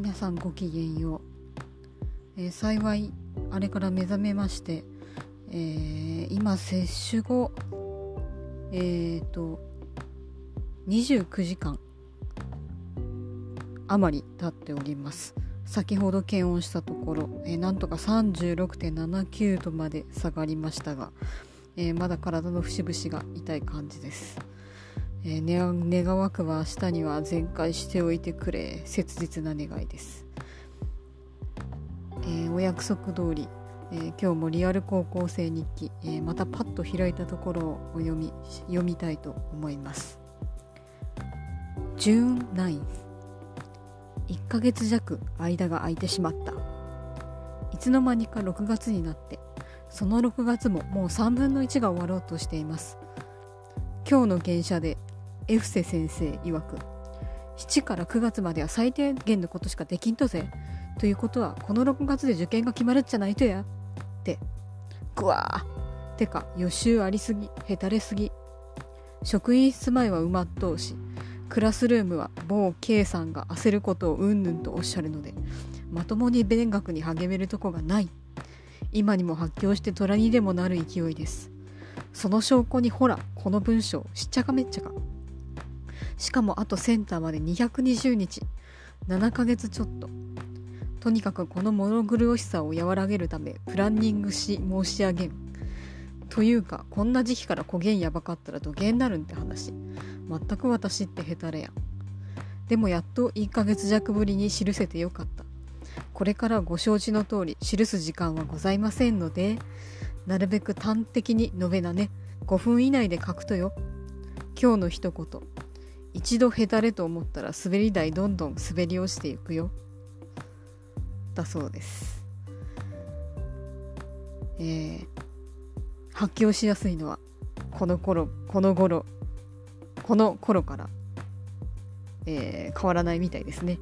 皆さんごきげんよう、えー、幸いあれから目覚めまして、えー、今接種後えっ、と29時間余り経っております。先ほど検温したところ、えー、なんとか36.79度まで下がりましたが、え、まだ体の節々が痛い感じです、えー、願わくは明日には全開しておいてくれ。切実な願いです、えお約束通り、え今日もリアル高校生日記、えまたパッと開いたところをお読み読みたいと思います。ジューン9 1ヶ月弱間が空いてしまった。いつの間にか6月になってその6月ももう3分の1が終わろうとしています。今日の原写でエフセ先生曰く7から9月までは最低限のことしかできんとぜということはこの6月で受験が決まるっちゃないとや。ってぐわー。てか予習ありすぎへたれすぎ。職員室前は埋まっとうしクラスルームは某 K さんが焦ることをうんぬんとおっしゃるのでまともに勉学に励めるとこがない。今にも発狂して虎にでもなる勢いです。その証拠にほらこの文章しっちゃかめっちゃか。しかもあとセンターまで220日。7ヶ月ちょっと。とにかくこの物苦しさを和らげるためプランニングし申し上げん。というかこんな時期から焦げんやばかったら土下になるんって話。全く私ってヘタレやん。でもやっと1ヶ月弱ぶりに記せてよかった。これからご承知の通り記す時間はございませんのでなるべく端的に述べなね。5分以内で書くとよ。今日の一言。一度ヘタレと思ったら滑り台どんどん滑り落ちていくよ。だそうです。えー、発狂しやすいのはこの頃この頃この頃から、えー、変わらないみたいですね。